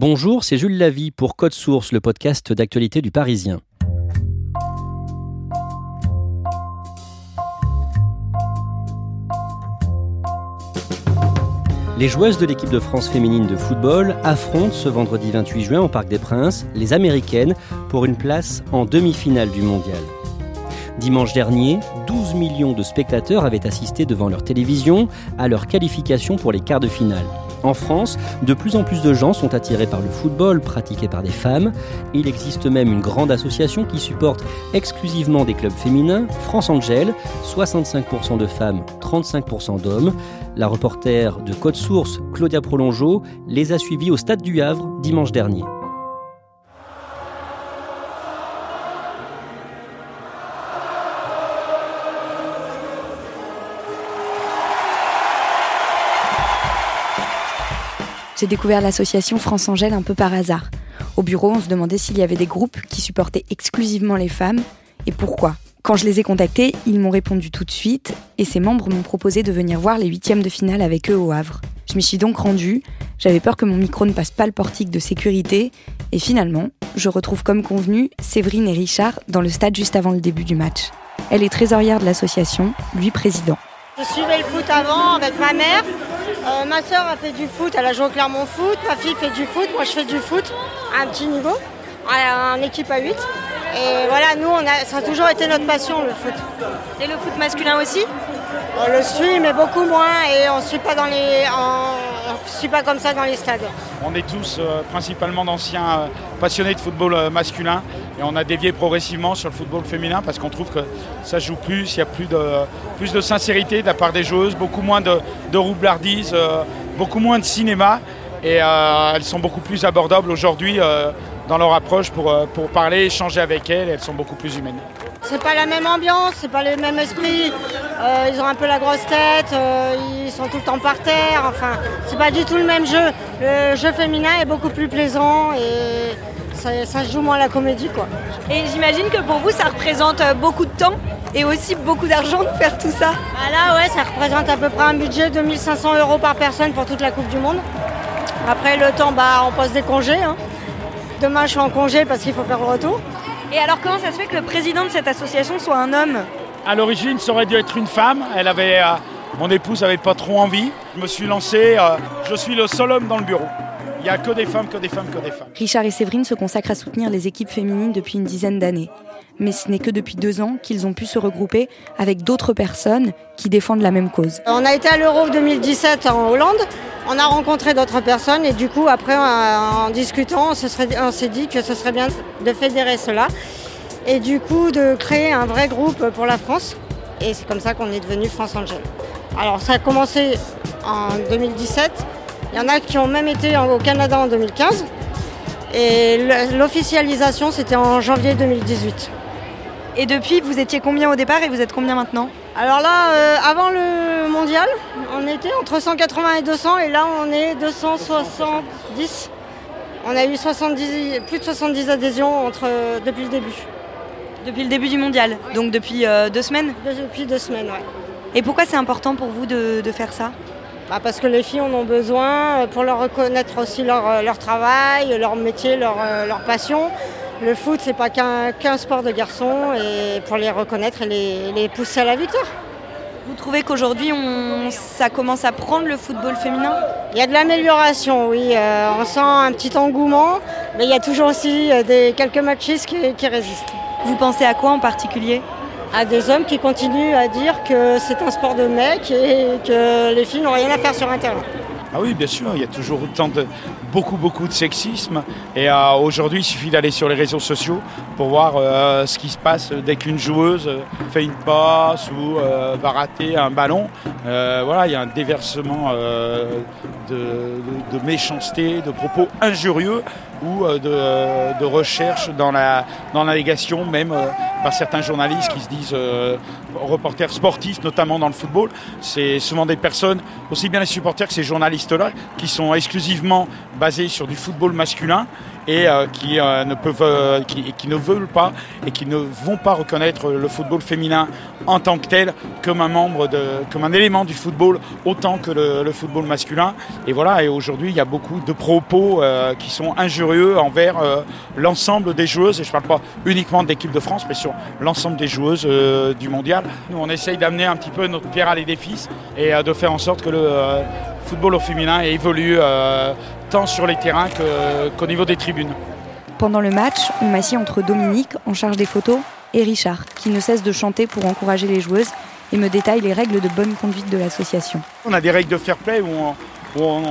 Bonjour, c'est Jules Lavie pour Code Source, le podcast d'actualité du Parisien. Les joueuses de l'équipe de France féminine de football affrontent ce vendredi 28 juin au Parc des Princes les Américaines pour une place en demi-finale du mondial. Dimanche dernier, 12 millions de spectateurs avaient assisté devant leur télévision à leur qualification pour les quarts de finale. En France, de plus en plus de gens sont attirés par le football pratiqué par des femmes. Il existe même une grande association qui supporte exclusivement des clubs féminins, France Angel, 65% de femmes, 35% d'hommes. La reporter de Code Source, Claudia Prolongeau, les a suivis au stade du Havre dimanche dernier. J'ai découvert l'association France Angèle un peu par hasard. Au bureau, on se demandait s'il y avait des groupes qui supportaient exclusivement les femmes et pourquoi. Quand je les ai contactés, ils m'ont répondu tout de suite et ses membres m'ont proposé de venir voir les huitièmes de finale avec eux au Havre. Je m'y suis donc rendue, j'avais peur que mon micro ne passe pas le portique de sécurité et finalement, je retrouve comme convenu Séverine et Richard dans le stade juste avant le début du match. Elle est trésorière de l'association, lui président. Je suivais le foot avant avec ma mère euh, ma soeur a fait du foot, elle a joué au Clermont Foot. Ma fille fait du foot, moi je fais du foot à un petit niveau, en équipe à 8. Et voilà, nous, ça a toujours été notre passion, le foot. Et le foot masculin aussi? On le suit, mais beaucoup moins, et on ne suit pas comme ça dans les stades. On est tous euh, principalement d'anciens euh, passionnés de football euh, masculin, et on a dévié progressivement sur le football féminin parce qu'on trouve que ça joue plus, il y a plus de, sincérité de la part des joueuses, beaucoup moins de, de roublardise, beaucoup moins de cinéma, et elles sont beaucoup plus abordables aujourd'hui dans leur approche pour, pour parler, échanger avec elles. Elles sont beaucoup plus humaines. C'est pas la même ambiance, c'est pas le même esprit. Euh, ils ont un peu la grosse tête, euh, ils sont tout le temps par terre. Enfin, c'est pas du tout le même jeu. Le jeu féminin est beaucoup plus plaisant et ça, joue moins la comédie, quoi. Et j'imagine que pour vous, ça représente beaucoup de temps et aussi beaucoup d'argent de faire tout ça. Bah là, ouais, ça représente à peu près un budget de 1500 euros par personne pour toute la Coupe du Monde. Après, le temps, bah, on pose des congés. Hein. Demain, je suis en congé parce qu'il faut faire le retour. Et alors, comment ça se fait que le président de cette association soit un homme À l'origine, ça aurait dû être une femme. Elle avait, euh, mon épouse n'avait pas trop envie. Je me suis lancé. Euh, je suis le seul homme dans le bureau. Il n'y a que des femmes, que des femmes, que des femmes. Richard et Séverine se consacrent à soutenir les équipes féminines depuis une dizaine d'années. Mais ce n'est que depuis deux ans qu'ils ont pu se regrouper avec d'autres personnes qui défendent la même cause. On a été à l'Euro 2017 en Hollande. On a rencontré d'autres personnes et du coup, après, en discutant, on s'est dit que ce serait bien de fédérer cela et du coup de créer un vrai groupe pour la France. Et c'est comme ça qu'on est devenu France Angel. Alors ça a commencé en 2017. Il y en a qui ont même été au Canada en 2015. Et l'officialisation, c'était en janvier 2018. Et depuis, vous étiez combien au départ et vous êtes combien maintenant? Alors là, euh, avant le mondial, on était entre 180 et 200 et là on est 270. On a eu 70, plus de 70 adhésions entre, depuis le début. Depuis le début du mondial, donc depuis euh, deux semaines Depuis deux semaines, oui. Et pourquoi c'est important pour vous de, faire ça? Bah Parce que les filles en ont besoin euh, pour leur reconnaître aussi leur, leur travail, leur métier, leur, leur passion le foot, c'est pas qu'un sport de garçons et pour les reconnaître et les, pousser à la victoire. Vous trouvez qu'aujourd'hui, ça commence à prendre le football féminin? Il y a de l'amélioration, oui. Euh, on sent un petit engouement, mais il y a toujours aussi euh, des, quelques machistes qui, qui résistent. Vous pensez à quoi en particulier? À des hommes qui continuent à dire que c'est un sport de mecs et que les filles n'ont rien à faire sur terrain. Ah oui, bien sûr, il y a toujours autant de beaucoup beaucoup de sexisme et euh, aujourd'hui il suffit d'aller sur les réseaux sociaux pour voir euh, ce qui se passe dès qu'une joueuse fait une passe ou euh, va rater un ballon. Euh, voilà, il y a un déversement euh, de, de- de méchanceté, de propos injurieux ou euh, de, de recherche dans la, dans la même euh, par certains journalistes qui se disent euh, reporters sportifs, notamment dans le football. C'est souvent des personnes, aussi bien les supporters que ces journalistes-là, qui sont exclusivement basés sur du football masculin et euh, qui, euh, ne peuvent, euh, qui, ne veulent pas et qui ne vont pas reconnaître le football féminin en tant que tel comme un membre de, comme un élément du football autant que le, le football masculin. Et voilà. Et aujourd'hui, il y a beaucoup de propos qui sont injurieux envers l'ensemble des joueuses. Et je ne parle pas uniquement de l'équipe de France, mais sur l'ensemble des joueuses du mondial. Nous, on essaye d'amener un petit peu notre pierre à l'édifice et de faire en sorte que le football au féminin évolue euh, tant sur les terrains qu'au niveau des tribunes. Pendant le match, on m'assit entre Dominique, en charge des photos, et Richard, qui ne cesse de chanter pour encourager les joueuses et me détaille les règles de bonne conduite de l'association. On a des règles de fair play où on- où on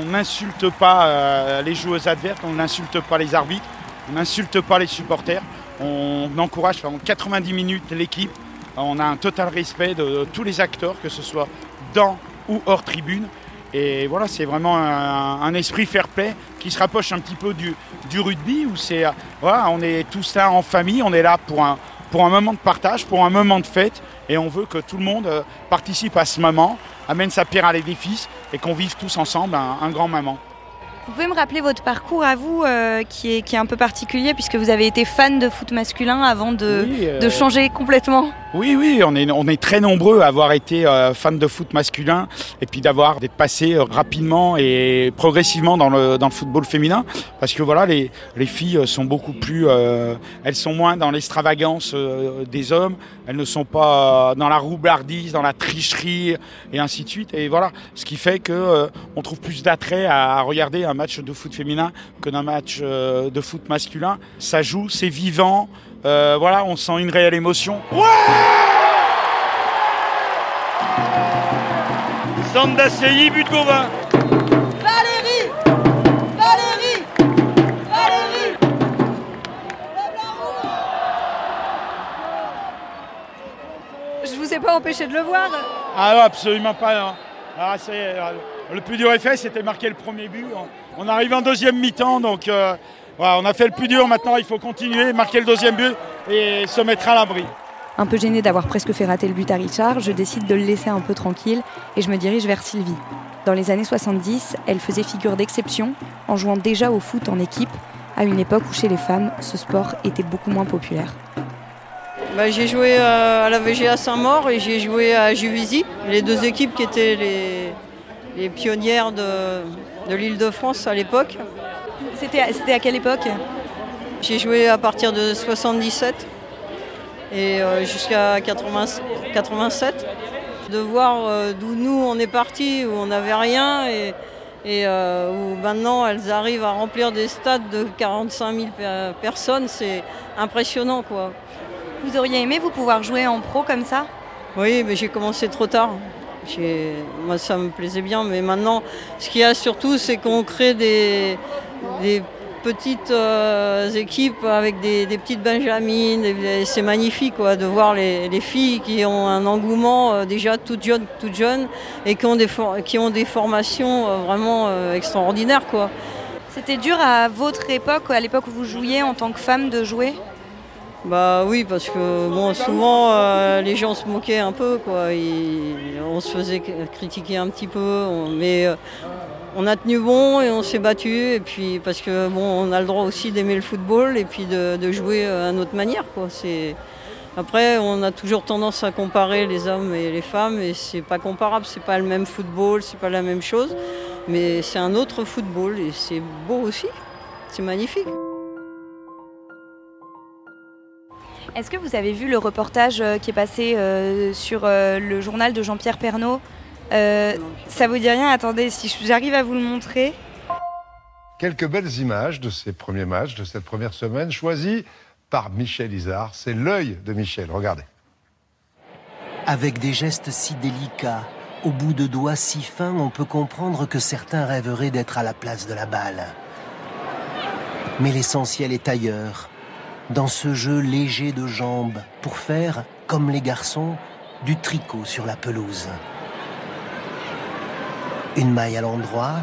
on n'insulte pas euh, les joueuses adverses, on n'insulte pas les arbitres, on n'insulte pas les supporters. On encourage pendant 90 minutes l'équipe. On a un total respect de tous les acteurs, que ce soit dans ou hors tribune. Et voilà, c'est vraiment un, esprit fair play qui se rapproche un petit peu du, rugby où c'est voilà, on est tous là en famille, on est là pour un, pour un moment de partage, pour un moment de fête, et on veut que tout le monde euh, participe à ce moment, amène sa pierre à l'édifice et qu'on vive tous ensemble un, un grand moment. Vous pouvez me rappeler votre parcours à vous, euh, qui, est, qui est un peu particulier, puisque vous avez été fan de foot masculin avant de, Oui, euh, de changer complètement? Oui, oui, on est, on est très nombreux à avoir été euh, fans de foot masculin et puis d'avoir d'être passé euh, rapidement et progressivement dans le, dans le football féminin parce que voilà, les, les filles sont beaucoup plus, elles sont moins dans l'extravagance des hommes, elles ne sont pas dans la roublardise, dans la tricherie et ainsi de suite. Et voilà, ce qui fait que euh, on trouve plus d'attrait à, à regarder un match de foot féminin que d'un match euh, de foot masculin. Ça joue, c'est vivant. euh, voilà, on sent une réelle émotion. Sanda Seyi, but de Gauvin. Je vous ai pas empêché de le voir. Ah non, absolument pas. non. Ah, est, euh, le plus dur est fait, c'était marquer le premier but. On arrive en deuxième mi-temps, donc euh, voilà, on a fait le plus dur. Maintenant, il faut continuer, marquer le deuxième but et se mettre à l'abri. Un peu gênée d'avoir presque fait rater le but à Richard, je décide de le laisser un peu tranquille et je me dirige vers Sylvie. Dans les années 70, elle faisait figure d'exception en jouant déjà au foot en équipe, à une époque où chez les femmes, ce sport était beaucoup moins populaire. Bah, j'ai joué euh, à la VGA Saint-Maur et j'ai joué à Juvisy, les deux équipes qui étaient les, les pionnières de, de l'île de France à l'époque. C'était à quelle époque? J'ai joué à partir de 77 et euh, jusqu'à 80 87. De voir euh, d'où nous on est partis, où on n'avait rien et, et euh, où maintenant elles arrivent à remplir des stades de 45 000 pe- personnes, c'est impressionnant quoi. Vous auriez aimé vous pouvoir jouer en pro comme ça? Oui, mais j'ai commencé trop tard. Moi, ça me plaisait bien, mais maintenant, ce qu'il y a surtout, c'est qu'on crée des, petites euh, équipes avec des, petites benjamines. C'est magnifique quoi, de voir les, les filles qui ont un engouement euh, déjà toutes jeunes, toutes jeunes et qui ont des, formations euh, vraiment extraordinaires. C'était dur à votre époque, à l'époque où vous jouiez en tant que femme, de jouer? Bah oui, parce que bon, souvent euh, les gens se moquaient un peu, quoi. On se faisait critiquer un petit peu, mais euh, on a tenu bon et on s'est battu. Et puis parce que bon, on a le droit aussi d'aimer le football et puis de, de jouer euh, à notre manière, quoi. C'est après, on a toujours tendance à comparer les hommes et les femmes et c'est pas comparable. C'est pas le même football, c'est pas la même chose, mais c'est un autre football et c'est beau aussi. C'est magnifique. Est-ce que vous avez vu le reportage qui est passé sur le journal de Jean-Pierre Pernaud Ça vous dit rien? Attendez, si j'arrive à vous le montrer. Quelques belles images de ces premiers matchs, de cette première semaine, choisies par Michel Isard. C'est l'œil de Michel, regardez. Avec des gestes si délicats, au bout de doigts si fins, on peut comprendre que certains rêveraient d'être à la place de la balle. Mais l'essentiel est ailleurs, dans ce jeu léger de jambes, pour faire, comme les garçons, du tricot sur la pelouse. Une maille à l'endroit,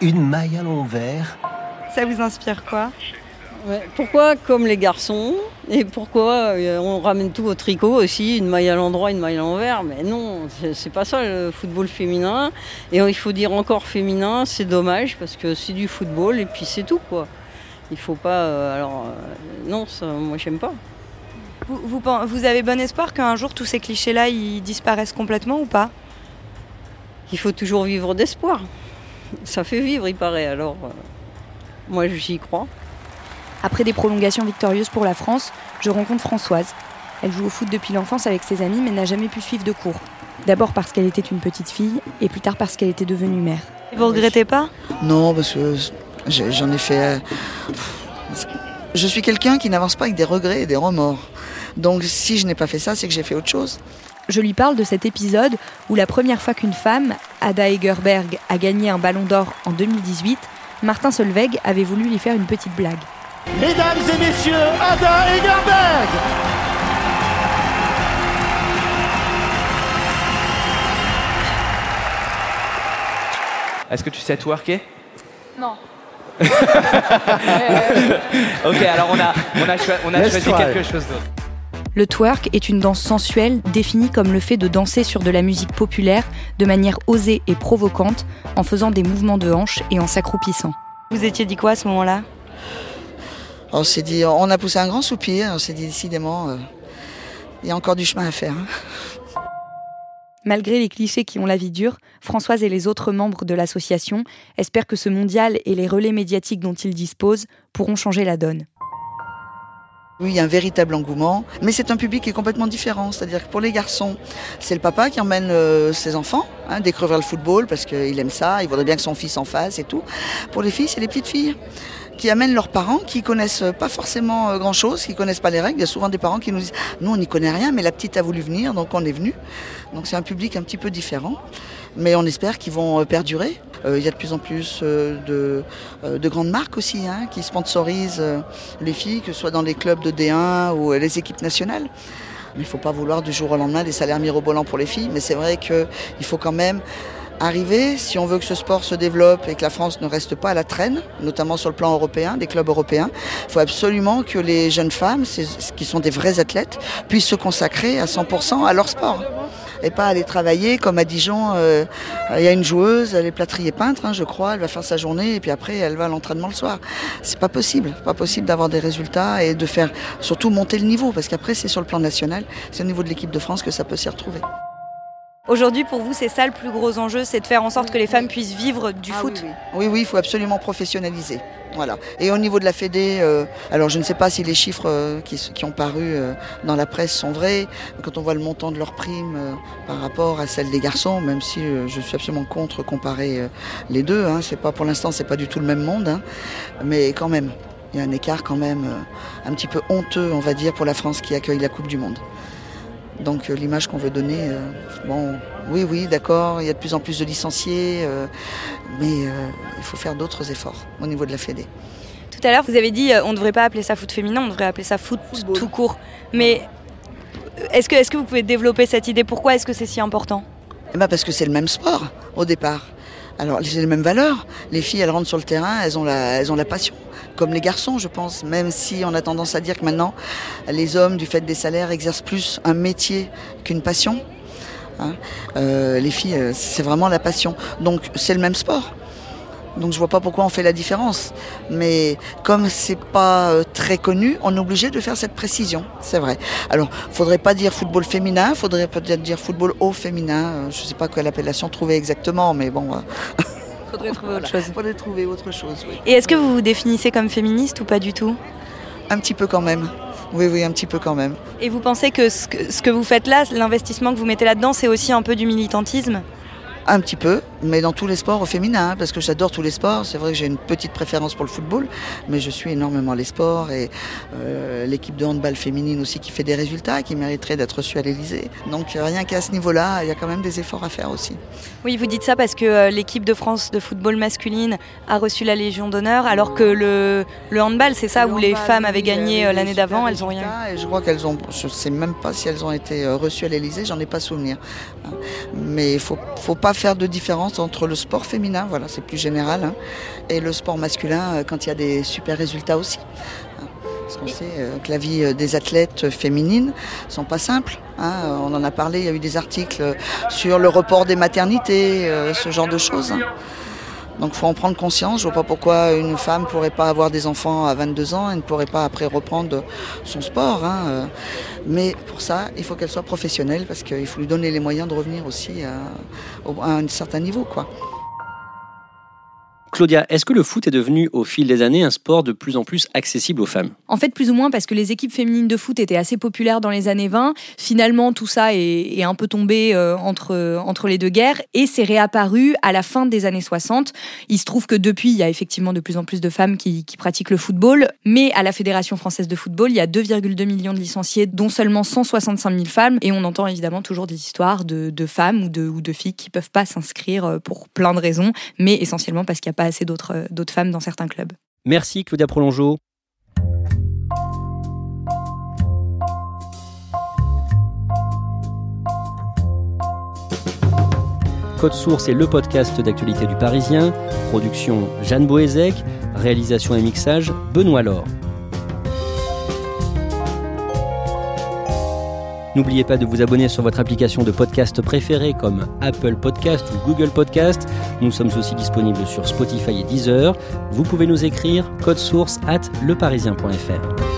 une maille à l'envers. Ça vous inspire quoi? Pourquoi comme les garçons? Et pourquoi euh, on ramène tout au tricot aussi, une maille à l'endroit, une maille à l'envers? Mais non, c'est pas ça le football féminin. Et il faut dire encore féminin, c'est dommage parce que c'est du football et puis c'est tout quoi. Il faut pas. Euh, alors euh, non, ça, moi j'aime pas. Vous, vous, avez bon espoir qu'un jour tous ces clichés-là ils disparaissent complètement ou pas? Il faut toujours vivre d'espoir. Ça fait vivre, il paraît. Alors moi j'y crois. Après des prolongations victorieuses pour la France, je rencontre Françoise. Elle joue au foot depuis l'enfance avec ses amis mais n'a jamais pu suivre de cours. D'abord parce qu'elle était une petite fille et plus tard parce qu'elle était devenue mère. Vous regrettez pas? Non, parce que j'en ai fait. Euh, je suis quelqu'un qui n'avance pas avec des regrets et des remords. Donc si je n'ai pas fait ça, c'est que j'ai fait autre chose. Je lui parle de cet épisode où la première fois qu'une femme, Ada Egerberg, a gagné un ballon d'or en 2018, Martin Solveig avait voulu lui faire une petite blague. Mesdames et messieurs, Ada Egerberg Est-ce que tu sais twerker? Non. ok, alors on a, on a, on a choisi quelque chose d'autre. Le twerk est une danse sensuelle définie comme le fait de danser sur de la musique populaire de manière osée et provocante en faisant des mouvements de hanches et en s'accroupissant. Vous étiez dit quoi à ce moment-là? On s'est dit, on a poussé un grand soupir, on s'est dit décidément, euh, il y a encore du chemin à faire. Hein. Malgré les clichés qui ont la vie dure, Françoise et les autres membres de l'association espèrent que ce mondial et les relais médiatiques dont ils disposent pourront changer la donne. Oui, il y a un véritable engouement, mais c'est un public qui est complètement différent. C'est-à-dire que pour les garçons, c'est le papa qui emmène euh, ses enfants hein, le football parce qu'il aime ça, il voudrait bien que son fils en fasse et tout. Pour les filles, c'est les petites filles qui amènent leurs parents qui connaissent pas forcément euh, grand chose, qui connaissent pas les règles. Il y a souvent des parents qui nous disent nous on n'y connaît rien, mais la petite a voulu venir, donc on est venu. Donc c'est un public un petit peu différent, mais on espère qu'ils vont euh, perdurer. Euh, il y a de plus en plus de, de grandes marques aussi hein, qui sponsorisent les filles, que ce soit dans les clubs de D1 ou les équipes nationales. Il ne faut pas vouloir du jour au lendemain des salaires mirobolants pour les filles, mais c'est vrai qu'il faut quand même arriver, si on veut que ce sport se développe et que la France ne reste pas à la traîne, notamment sur le plan européen, des clubs européens, il faut absolument que les jeunes femmes, qui sont des vrais athlètes, puissent se consacrer à 100% à leur sport. Et pas aller travailler comme à Dijon, euh, il y a une joueuse, elle est plâtrier peintre, hein, je crois, elle va faire sa journée et puis après elle va à l'entraînement le soir. C'est pas possible, pas possible d'avoir des résultats et de faire surtout monter le niveau parce qu'après c'est sur le plan national, c'est au niveau de l'équipe de France que ça peut s'y retrouver. Aujourd'hui, pour vous, c'est ça le plus gros enjeu, c'est de faire en sorte que les femmes puissent vivre du ah foot oui, oui. il faut absolument professionnaliser. Voilà. Et au niveau de la Fédé, euh, alors je ne sais pas si les chiffres euh, qui, ont paru euh, dans la presse sont vrais. Quand on voit le montant de leurs primes par rapport à celle des garçons, même si je suis absolument contre comparer les deux, hein, c'est pas pour l'instant c'est pas du tout le même monde, hein. mais quand même, il y a un écart quand même un petit peu honteux, on va dire, pour la France qui accueille la Coupe du Monde. Donc euh, l'image qu'on veut donner, euh, bon, oui, oui, d'accord, il y a de plus en plus de licenciés, euh, mais il faut faire d'autres efforts au niveau de la Fédé. Tout à l'heure, vous avez dit on ne devrait pas appeler ça foot féminin, on devrait appeler ça foot tout court. Mais est-ce que, est que vous pouvez développer cette idée? Pourquoi est-ce que c'est si important? Eh ben Parce que c'est le même sport au départ. Alors, c'est les mêmes valeurs. Les filles, elles rentrent sur le terrain, elles ont la, elles ont la passion, comme les garçons, je pense. Même si on a tendance à dire que maintenant, les hommes, du fait des salaires, exercent plus un métier qu'une passion. Hein. Euh, les filles, euh, c'est vraiment la passion. Donc, c'est le même sport. Donc je vois pas pourquoi on fait la différence. Mais comme c'est pas euh, très connu, on est obligé de faire cette précision, c'est vrai. Alors, faudrait pas dire football féminin, faudrait peut-être dire football haut féminin. Euh, je sais pas quelle appellation trouver exactement, mais bon. Euh, faudrait trouver autre chose. Faudrait trouver autre chose, oui. Et est-ce que vous vous définissez comme féministe ou pas du tout? Un petit peu quand même. Oui, oui, un petit peu quand même. Et vous pensez que ce que, ce que vous faites là, l'investissement que vous mettez là-dedans, c'est aussi un peu du militantisme? Un petit peu, mais dans tous les sports féminins, hein, parce que j'adore tous les sports. C'est vrai que j'ai une petite préférence pour le football, mais je suis énormément les sports et euh, l'équipe de handball féminine aussi qui fait des résultats, qui mériterait d'être reçue à l'Elysée. Donc rien qu'à ce niveau-là, il y a quand même des efforts à faire aussi. Oui, vous dites ça parce que euh, l'équipe de France de football masculine a reçu la Légion d'honneur, alors que le, le handball, c'est ça, où les femmes avaient gagné euh, l'année d'avant, elles ont rien. Et je crois qu'elles ont, je sais même pas si elles ont été reçues à l'Elysée, j'en ai pas souvenir. Mais il faut, faut pas faire de différence entre le sport féminin, voilà, c'est plus général, hein, et le sport masculin euh, quand il y a des super résultats aussi. Hein. Parce qu'on sait euh, que la vie euh, des athlètes féminines sont pas simples. Hein. On en a parlé, il y a eu des articles sur le report des maternités, ce genre de choses. Donc il faut en prendre conscience. Je vois pas pourquoi une femme pourrait pas avoir des enfants à 22 ans et ne pourrait pas après reprendre son sport. Hein. Mais pour ça, il faut qu'elle soit professionnelle parce qu'il faut lui donner les moyens de revenir aussi à, à un certain niveau. quoi. Claudia, est-ce que le foot est devenu au fil des années un sport de plus en plus accessible aux femmes? En fait, plus ou moins parce que les équipes féminines de foot étaient assez populaires dans les années 20. Finalement, tout ça est, un peu tombé euh, entre, les deux guerres et c'est réapparu à la fin des années 60. Il se trouve que depuis, il y a effectivement de plus en plus de femmes qui, pratiquent le football, mais à la Fédération française de football, il y a 2,2 millions de licenciés, dont seulement 165 000 femmes. Et on entend évidemment toujours des histoires de, femmes ou de, filles qui peuvent pas s'inscrire euh, pour plein de raisons, mais essentiellement parce qu'il n'y a pas assez euh, d'autres femmes dans certains clubs. Merci Claudia Prolongeau. Code Source est le podcast d'actualité du Parisien. Production Jeanne Boézek. Réalisation et mixage Benoît Laure. N'oubliez pas de vous abonner sur votre application de podcast préférée comme Apple Podcast ou Google Podcast. Nous sommes aussi disponibles sur Spotify et Deezer. Vous pouvez nous écrire code source at leparisien.fr.